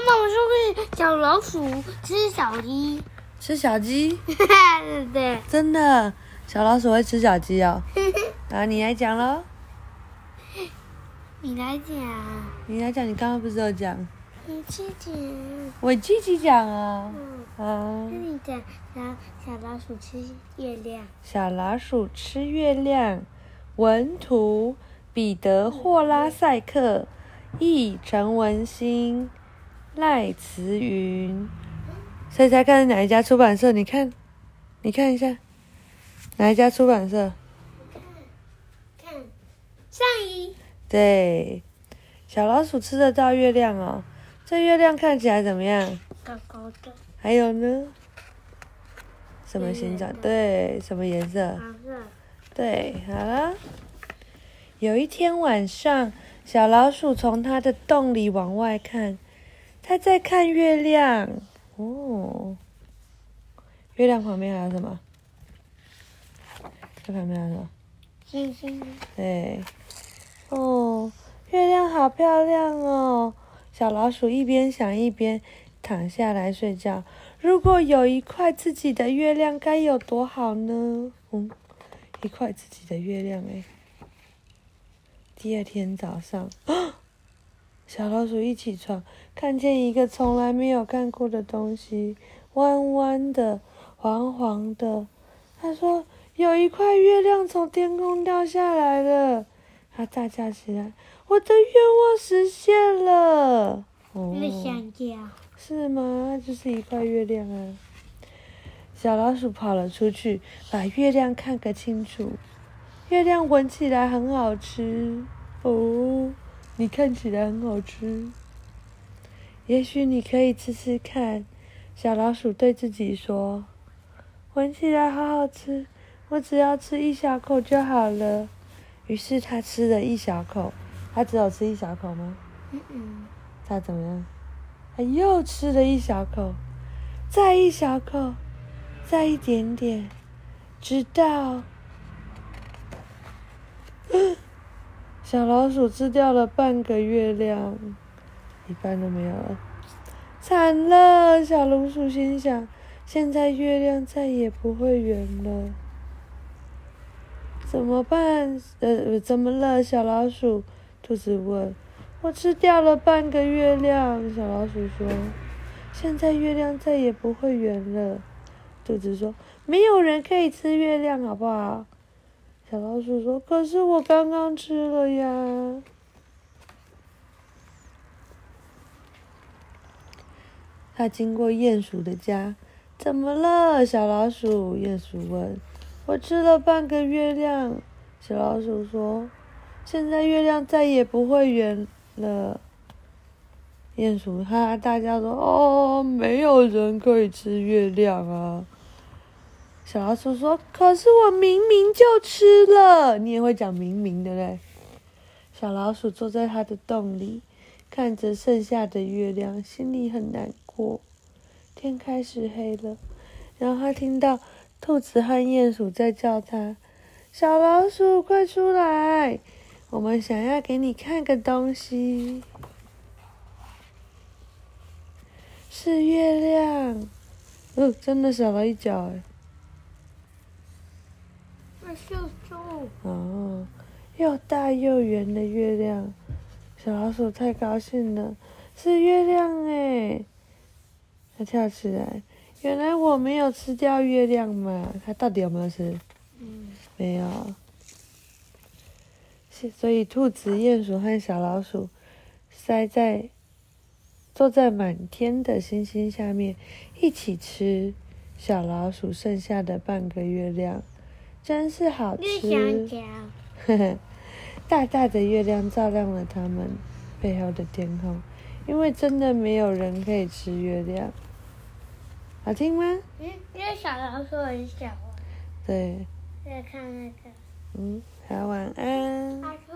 妈妈说是小老鼠吃小鸡，吃小鸡，对？真的，小老鼠会吃小鸡哦。啊，你来讲喽，你来讲，你来讲，你刚刚不是有讲？你自己。我自己讲啊。嗯，啊那，你讲小小老鼠吃月亮。小老鼠吃月亮，文图彼得霍拉塞克，译陈文新，赖慈云。猜猜看是哪一家出版社？你看，你看一下，哪一家出版社？看，上衣。对，小老鼠吃得到月亮哦。这月亮看起来怎么样？高高的，还有呢？什么形状对，什么颜色？黄色。对，好了。有一天晚上，小老鼠从它的洞里往外看，它在看月亮。哦，月亮旁边还有什么？这旁边还有什么？星星。对，哦，月亮好漂亮哦！小老鼠一边想一边躺下来睡觉。如果有一块自己的月亮，该有多好呢？嗯，一块自己的月亮哎。第二天早上，小老鼠一起床，看见一个从来没有看过的东西，弯弯的，黄黄的。他说：“有一块月亮从天空掉下来了。”他大叫起来：“我的愿望实现了！”哦，那香蕉。是吗？就是一块月亮啊。小老鼠跑了出去，把月亮看个清楚。月亮闻起来很好吃哦，你看起来很好吃。也许你可以吃吃看。小老鼠对自己说：“闻起来好好吃，我只要吃一小口就好了。”于是它吃了一小口。它只有吃一小口吗？嗯嗯。它怎么样？它又吃了一小口，再一小口，再一点点，直到小老鼠吃掉了半个月亮，一半都没有了，惨了！小老鼠心想：现在月亮再也不会圆了，怎么办？呃，怎么了？小老鼠，兔子问。我吃掉了半个月亮，小老鼠说：“现在月亮再也不会圆了。”兔子说：“没有人可以吃月亮，好不好？”小老鼠说：“可是我刚刚吃了呀。”它经过鼹鼠的家，怎么了？小老鼠，鼹鼠问。“我吃了半个月亮。”小老鼠说：“现在月亮再也不会圆。”了，鼹鼠哈哈大家说哦，没有人可以吃月亮啊。小老鼠说：“可是我明明就吃了。”你也会讲明明的嘞。小老鼠坐在它的洞里，看着剩下的月亮，心里很难过。天开始黑了，然后他听到兔子和鼹鼠在叫他：“小老鼠，快出来！”我们想要给你看个东西，是月亮。哦，真的少了一角哎。那是猪。哦，又大又圆的月亮，小老鼠太高兴了，是月亮哎！它跳起来，原来我没有吃掉月亮嘛？它到底有没有吃？嗯。没有。所以，兔子、鼹鼠和小老鼠塞在坐在满天的星星下面，一起吃小老鼠剩下的半个月亮，真是好吃。香蕉。呵呵，大大的月亮照亮了他们背后的天空，因为真的没有人可以吃月亮。好听吗？嗯，因为小老鼠很小啊。对。在看那个。嗯，好，晚安。